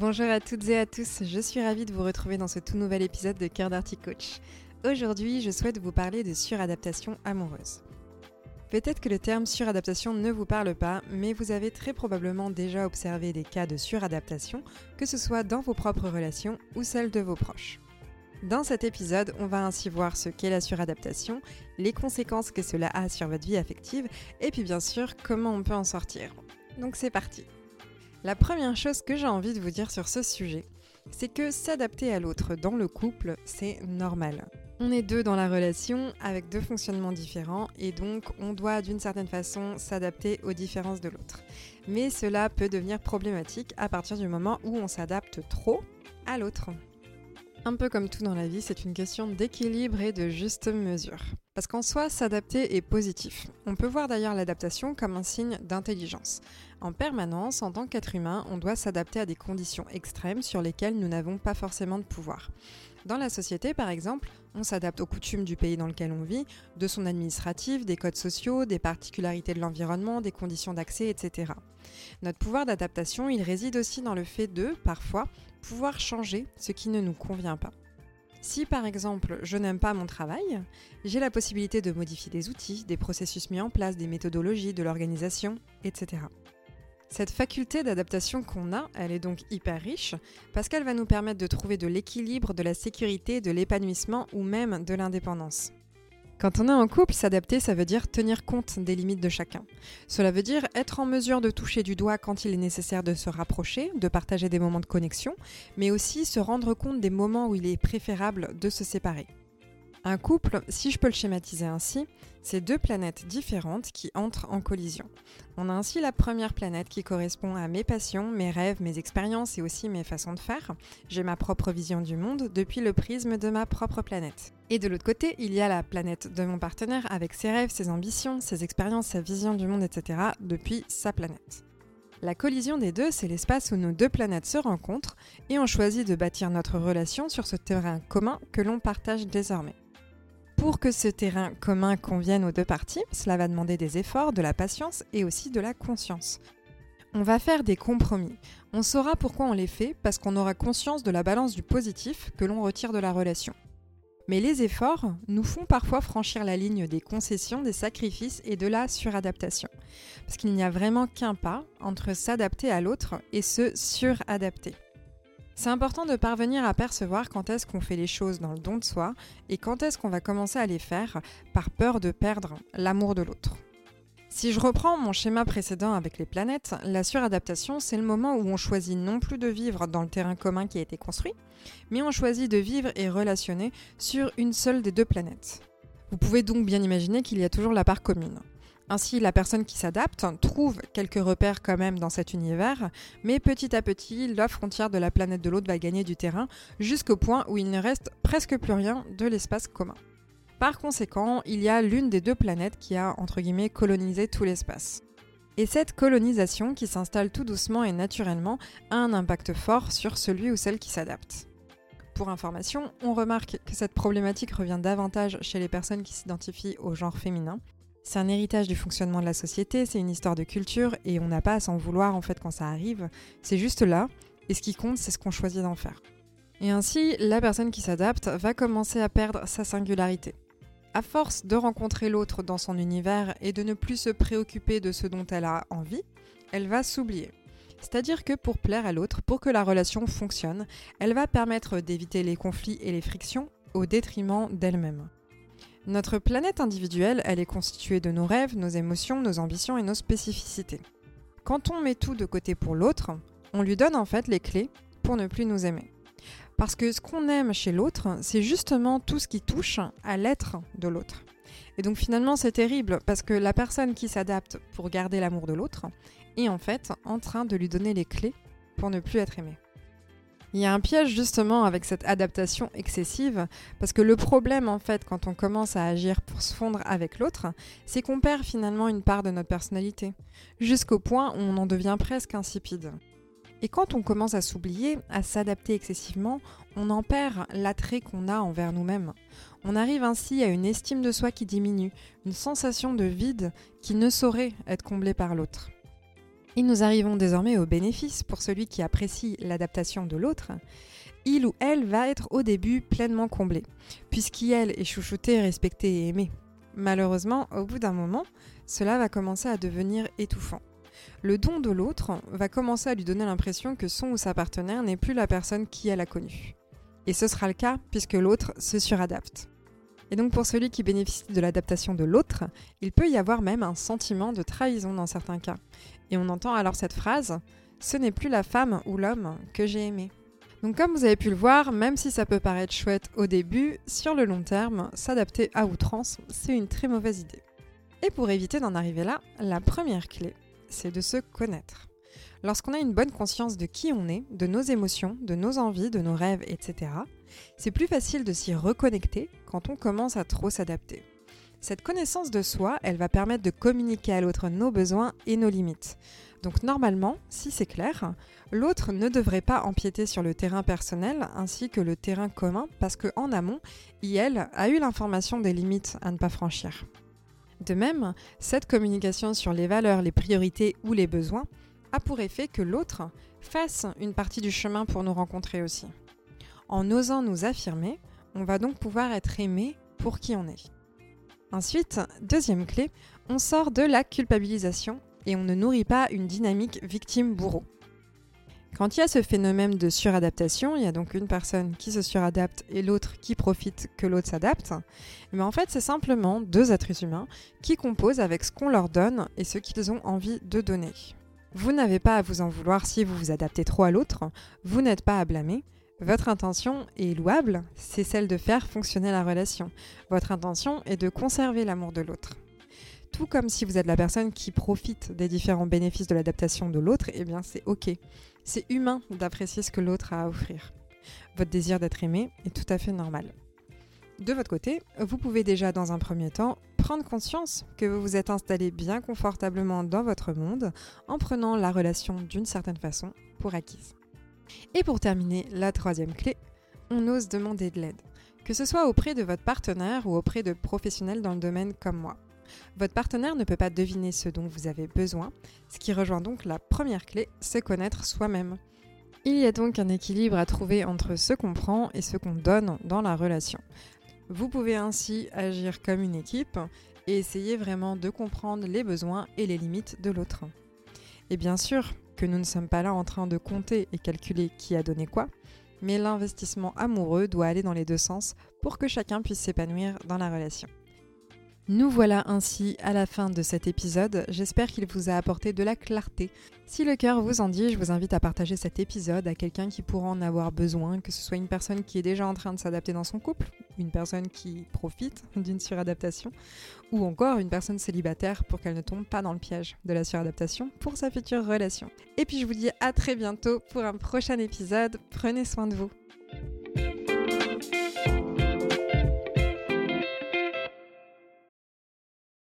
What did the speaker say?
Bonjour à toutes et à tous, je suis ravie de vous retrouver dans ce tout nouvel épisode de Cœur d'Arty Coach. Aujourd'hui, je souhaite vous parler de suradaptation amoureuse. Peut-être que le terme suradaptation ne vous parle pas, mais vous avez très probablement déjà observé des cas de suradaptation, que ce soit dans vos propres relations ou celles de vos proches. Dans cet épisode, on va ainsi voir ce qu'est la suradaptation, les conséquences que cela a sur votre vie affective, et puis bien sûr comment on peut en sortir. Donc c'est parti. La première chose que j'ai envie de vous dire sur ce sujet, c'est que s'adapter à l'autre dans le couple, c'est normal. On est deux dans la relation avec deux fonctionnements différents et donc on doit d'une certaine façon s'adapter aux différences de l'autre. Mais cela peut devenir problématique à partir du moment où on s'adapte trop à l'autre. Un peu comme tout dans la vie, c'est une question d'équilibre et de juste mesure. Parce qu'en soi, s'adapter est positif. On peut voir d'ailleurs l'adaptation comme un signe d'intelligence. En permanence, en tant qu'être humain, on doit s'adapter à des conditions extrêmes sur lesquelles nous n'avons pas forcément de pouvoir. Dans la société, par exemple, on s'adapte aux coutumes du pays dans lequel on vit, de son administratif, des codes sociaux, des particularités de l'environnement, des conditions d'accès, etc. Notre pouvoir d'adaptation, il réside aussi dans le fait de, parfois, pouvoir changer ce qui ne nous convient pas. Si par exemple je n'aime pas mon travail, j'ai la possibilité de modifier des outils, des processus mis en place, des méthodologies, de l'organisation, etc. Cette faculté d'adaptation qu'on a, elle est donc hyper riche parce qu'elle va nous permettre de trouver de l'équilibre, de la sécurité, de l'épanouissement ou même de l'indépendance. Quand on est en couple, s'adapter, ça veut dire tenir compte des limites de chacun. Cela veut dire être en mesure de toucher du doigt quand il est nécessaire de se rapprocher, de partager des moments de connexion, mais aussi se rendre compte des moments où il est préférable de se séparer. Un couple, si je peux le schématiser ainsi, c'est deux planètes différentes qui entrent en collision. On a ainsi la première planète qui correspond à mes passions, mes rêves, mes expériences et aussi mes façons de faire. J'ai ma propre vision du monde depuis le prisme de ma propre planète. Et de l'autre côté, il y a la planète de mon partenaire avec ses rêves, ses ambitions, ses expériences, sa vision du monde, etc. depuis sa planète. La collision des deux, c'est l'espace où nos deux planètes se rencontrent et on choisit de bâtir notre relation sur ce terrain commun que l'on partage désormais. Pour que ce terrain commun convienne aux deux parties, cela va demander des efforts, de la patience et aussi de la conscience. On va faire des compromis. On saura pourquoi on les fait parce qu'on aura conscience de la balance du positif que l'on retire de la relation. Mais les efforts nous font parfois franchir la ligne des concessions, des sacrifices et de la suradaptation. Parce qu'il n'y a vraiment qu'un pas entre s'adapter à l'autre et se suradapter. C'est important de parvenir à percevoir quand est-ce qu'on fait les choses dans le don de soi et quand est-ce qu'on va commencer à les faire par peur de perdre l'amour de l'autre. Si je reprends mon schéma précédent avec les planètes, la suradaptation, c'est le moment où on choisit non plus de vivre dans le terrain commun qui a été construit, mais on choisit de vivre et relationner sur une seule des deux planètes. Vous pouvez donc bien imaginer qu'il y a toujours la part commune. Ainsi, la personne qui s'adapte trouve quelques repères quand même dans cet univers, mais petit à petit, la frontière de la planète de l'autre va gagner du terrain jusqu'au point où il ne reste presque plus rien de l'espace commun. Par conséquent, il y a l'une des deux planètes qui a, entre guillemets, colonisé tout l'espace. Et cette colonisation, qui s'installe tout doucement et naturellement, a un impact fort sur celui ou celle qui s'adapte. Pour information, on remarque que cette problématique revient davantage chez les personnes qui s'identifient au genre féminin, c'est un héritage du fonctionnement de la société, c'est une histoire de culture et on n'a pas à s'en vouloir en fait quand ça arrive. C'est juste là et ce qui compte, c'est ce qu'on choisit d'en faire. Et ainsi, la personne qui s'adapte va commencer à perdre sa singularité. À force de rencontrer l'autre dans son univers et de ne plus se préoccuper de ce dont elle a envie, elle va s'oublier. C'est-à-dire que pour plaire à l'autre, pour que la relation fonctionne, elle va permettre d'éviter les conflits et les frictions au détriment d'elle-même. Notre planète individuelle, elle est constituée de nos rêves, nos émotions, nos ambitions et nos spécificités. Quand on met tout de côté pour l'autre, on lui donne en fait les clés pour ne plus nous aimer. Parce que ce qu'on aime chez l'autre, c'est justement tout ce qui touche à l'être de l'autre. Et donc finalement c'est terrible parce que la personne qui s'adapte pour garder l'amour de l'autre est en fait en train de lui donner les clés pour ne plus être aimé. Il y a un piège justement avec cette adaptation excessive, parce que le problème en fait quand on commence à agir pour se fondre avec l'autre, c'est qu'on perd finalement une part de notre personnalité, jusqu'au point où on en devient presque insipide. Et quand on commence à s'oublier, à s'adapter excessivement, on en perd l'attrait qu'on a envers nous-mêmes. On arrive ainsi à une estime de soi qui diminue, une sensation de vide qui ne saurait être comblée par l'autre. Et nous arrivons désormais au bénéfice pour celui qui apprécie l'adaptation de l'autre. Il ou elle va être au début pleinement comblé, puisqu'il est chouchouté, respecté et aimé. Malheureusement, au bout d'un moment, cela va commencer à devenir étouffant. Le don de l'autre va commencer à lui donner l'impression que son ou sa partenaire n'est plus la personne qui elle a connue. Et ce sera le cas puisque l'autre se suradapte. Et donc pour celui qui bénéficie de l'adaptation de l'autre, il peut y avoir même un sentiment de trahison dans certains cas. Et on entend alors cette phrase ⁇ Ce n'est plus la femme ou l'homme que j'ai aimé ⁇ donc comme vous avez pu le voir, même si ça peut paraître chouette au début, sur le long terme, s'adapter à outrance, c'est une très mauvaise idée. Et pour éviter d'en arriver là, la première clé, c'est de se connaître. Lorsqu'on a une bonne conscience de qui on est, de nos émotions, de nos envies, de nos rêves, etc., c'est plus facile de s'y reconnecter quand on commence à trop s'adapter. Cette connaissance de soi, elle va permettre de communiquer à l'autre nos besoins et nos limites. Donc normalement, si c'est clair, l'autre ne devrait pas empiéter sur le terrain personnel ainsi que le terrain commun parce qu'en amont, il a eu l'information des limites à ne pas franchir. De même, cette communication sur les valeurs, les priorités ou les besoins a pour effet que l'autre fasse une partie du chemin pour nous rencontrer aussi. En osant nous affirmer, on va donc pouvoir être aimé pour qui on est. Ensuite, deuxième clé, on sort de la culpabilisation et on ne nourrit pas une dynamique victime-bourreau. Quand il y a ce phénomène de suradaptation, il y a donc une personne qui se suradapte et l'autre qui profite que l'autre s'adapte, mais en fait c'est simplement deux êtres humains qui composent avec ce qu'on leur donne et ce qu'ils ont envie de donner. Vous n'avez pas à vous en vouloir si vous vous adaptez trop à l'autre, vous n'êtes pas à blâmer. Votre intention est louable, c'est celle de faire fonctionner la relation. Votre intention est de conserver l'amour de l'autre. Tout comme si vous êtes la personne qui profite des différents bénéfices de l'adaptation de l'autre, eh bien c'est ok. C'est humain d'apprécier ce que l'autre a à offrir. Votre désir d'être aimé est tout à fait normal. De votre côté, vous pouvez déjà dans un premier temps prendre conscience que vous vous êtes installé bien confortablement dans votre monde en prenant la relation d'une certaine façon pour acquise. Et pour terminer, la troisième clé, on ose demander de l'aide, que ce soit auprès de votre partenaire ou auprès de professionnels dans le domaine comme moi. Votre partenaire ne peut pas deviner ce dont vous avez besoin, ce qui rejoint donc la première clé, se connaître soi-même. Il y a donc un équilibre à trouver entre ce qu'on prend et ce qu'on donne dans la relation. Vous pouvez ainsi agir comme une équipe et essayer vraiment de comprendre les besoins et les limites de l'autre. Et bien sûr que nous ne sommes pas là en train de compter et calculer qui a donné quoi, mais l'investissement amoureux doit aller dans les deux sens pour que chacun puisse s'épanouir dans la relation. Nous voilà ainsi à la fin de cet épisode. J'espère qu'il vous a apporté de la clarté. Si le cœur vous en dit, je vous invite à partager cet épisode à quelqu'un qui pourra en avoir besoin, que ce soit une personne qui est déjà en train de s'adapter dans son couple, une personne qui profite d'une suradaptation, ou encore une personne célibataire pour qu'elle ne tombe pas dans le piège de la suradaptation pour sa future relation. Et puis je vous dis à très bientôt pour un prochain épisode. Prenez soin de vous.